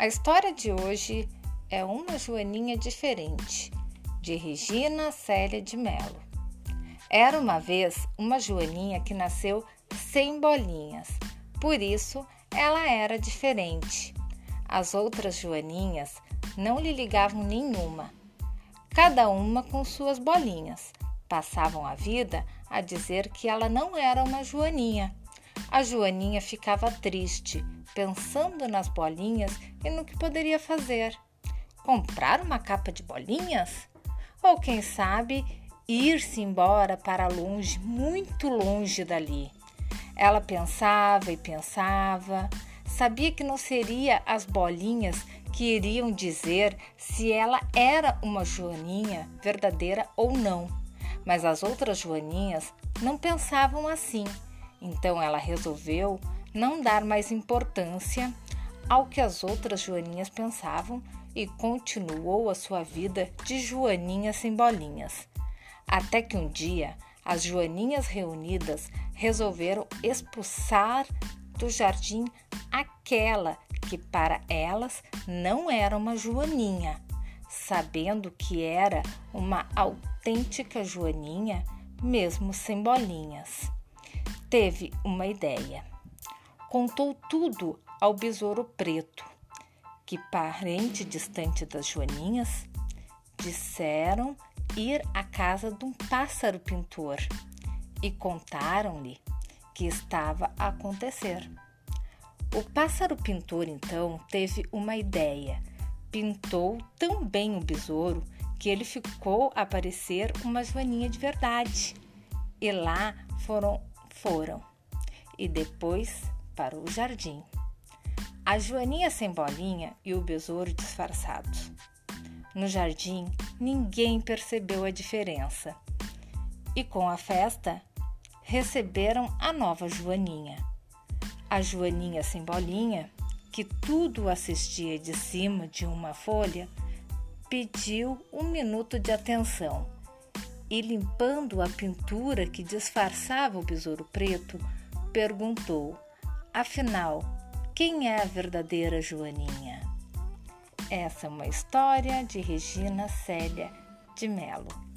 A história de hoje é Uma Joaninha Diferente, de Regina Célia de Mello. Era uma vez uma Joaninha que nasceu sem bolinhas, por isso ela era diferente. As outras Joaninhas não lhe ligavam nenhuma, cada uma com suas bolinhas. Passavam a vida a dizer que ela não era uma Joaninha. A Joaninha ficava triste, pensando nas bolinhas e no que poderia fazer. Comprar uma capa de bolinhas? Ou quem sabe ir-se embora para longe, muito longe dali. Ela pensava e pensava, sabia que não seria as bolinhas que iriam dizer se ela era uma joaninha verdadeira ou não. Mas as outras joaninhas não pensavam assim. Então ela resolveu não dar mais importância ao que as outras joaninhas pensavam e continuou a sua vida de joaninha sem bolinhas. Até que um dia as joaninhas reunidas resolveram expulsar do jardim aquela que para elas não era uma joaninha. Sabendo que era uma autêntica joaninha, mesmo sem bolinhas. Teve uma ideia. Contou tudo ao besouro preto, que, parente distante das joaninhas, disseram ir à casa de um pássaro pintor e contaram-lhe que estava a acontecer. O pássaro pintor então teve uma ideia. Pintou tão bem o besouro que ele ficou a parecer uma joaninha de verdade. E lá foram, foram. E depois para o jardim. A joaninha sem bolinha e o besouro disfarçados. No jardim, ninguém percebeu a diferença. E com a festa, receberam a nova Joaninha. A Joaninha sem bolinha, que tudo assistia de cima de uma folha, pediu um minuto de atenção e, limpando a pintura que disfarçava o besouro preto, perguntou: Afinal, quem é a verdadeira Joaninha? Essa é uma história de Regina Célia de Melo.